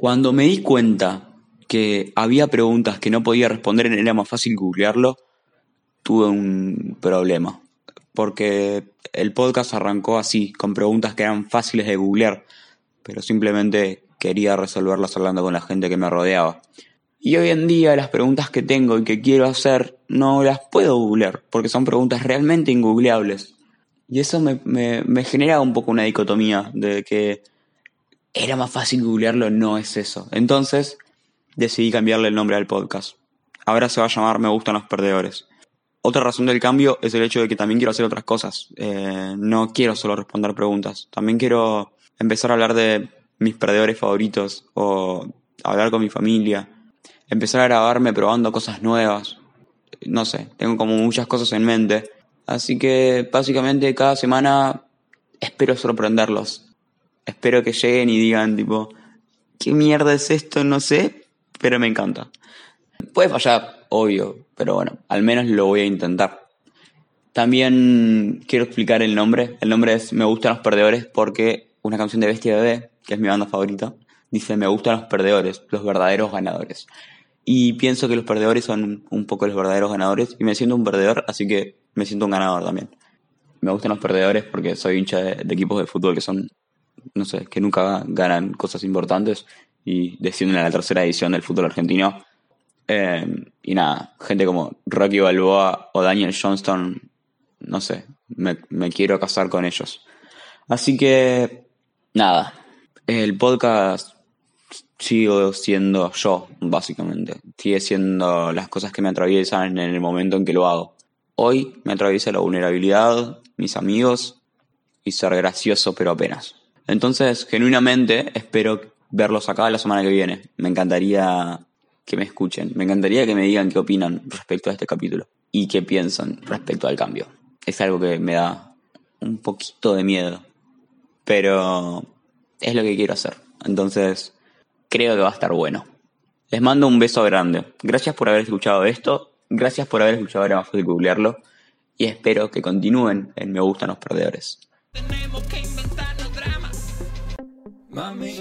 Cuando me di cuenta que había preguntas que no podía responder, era más fácil googlearlo, tuve un problema. Porque el podcast arrancó así, con preguntas que eran fáciles de googlear, pero simplemente quería resolverlas hablando con la gente que me rodeaba. Y hoy en día las preguntas que tengo y que quiero hacer no las puedo googlear, porque son preguntas realmente ingoogleables. Y eso me, me genera un poco una dicotomía de que era más fácil googlearlo, no es eso. Entonces decidí cambiarle el nombre al podcast. Ahora se va a llamar Me gustan los perdedores. Otra razón del cambio es el hecho de que también quiero hacer otras cosas. Eh, no quiero solo responder preguntas. También quiero empezar a hablar de mis perdedores favoritos o hablar con mi familia. Empezar a grabarme probando cosas nuevas. No sé, tengo como muchas cosas en mente. Así que básicamente cada semana espero sorprenderlos. Espero que lleguen y digan tipo, ¿qué mierda es esto? No sé, pero me encanta. Puede fallar, obvio, pero bueno, al menos lo voy a intentar. También quiero explicar el nombre. El nombre es Me gustan los perdedores porque una canción de Bestia Bebé, que es mi banda favorita, dice Me gustan los perdedores, los verdaderos ganadores. Y pienso que los perdedores son un poco los verdaderos ganadores y me siento un perdedor, así que me siento un ganador también. Me gustan los perdedores porque soy hincha de, equipos de fútbol que son, no sé, que nunca ganan cosas importantes y descienden a la tercera edición del fútbol argentino. Eh, y nada, gente como Rocky Balboa o Daniel Johnston, no sé, me, me quiero casar con ellos. Así que, nada, el podcast sigo siendo yo, básicamente. Sigue siendo las cosas que me atraviesan en el momento en que lo hago. Hoy me atraviesa la vulnerabilidad, mis amigos y ser gracioso, pero apenas. Entonces, genuinamente, espero verlos acá la semana que viene. Me encantaría que me escuchen, me encantaría que me digan qué opinan respecto a este capítulo y qué piensan respecto al cambio. Es algo que me da un poquito de miedo, pero es lo que quiero hacer. Entonces, creo que va a estar bueno. Les mando un beso grande. Gracias por haber escuchado esto. Gracias por haber escuchado Era más fácil googlearlo. Y espero que continúen en Me Gustan los Perdedores. Mami.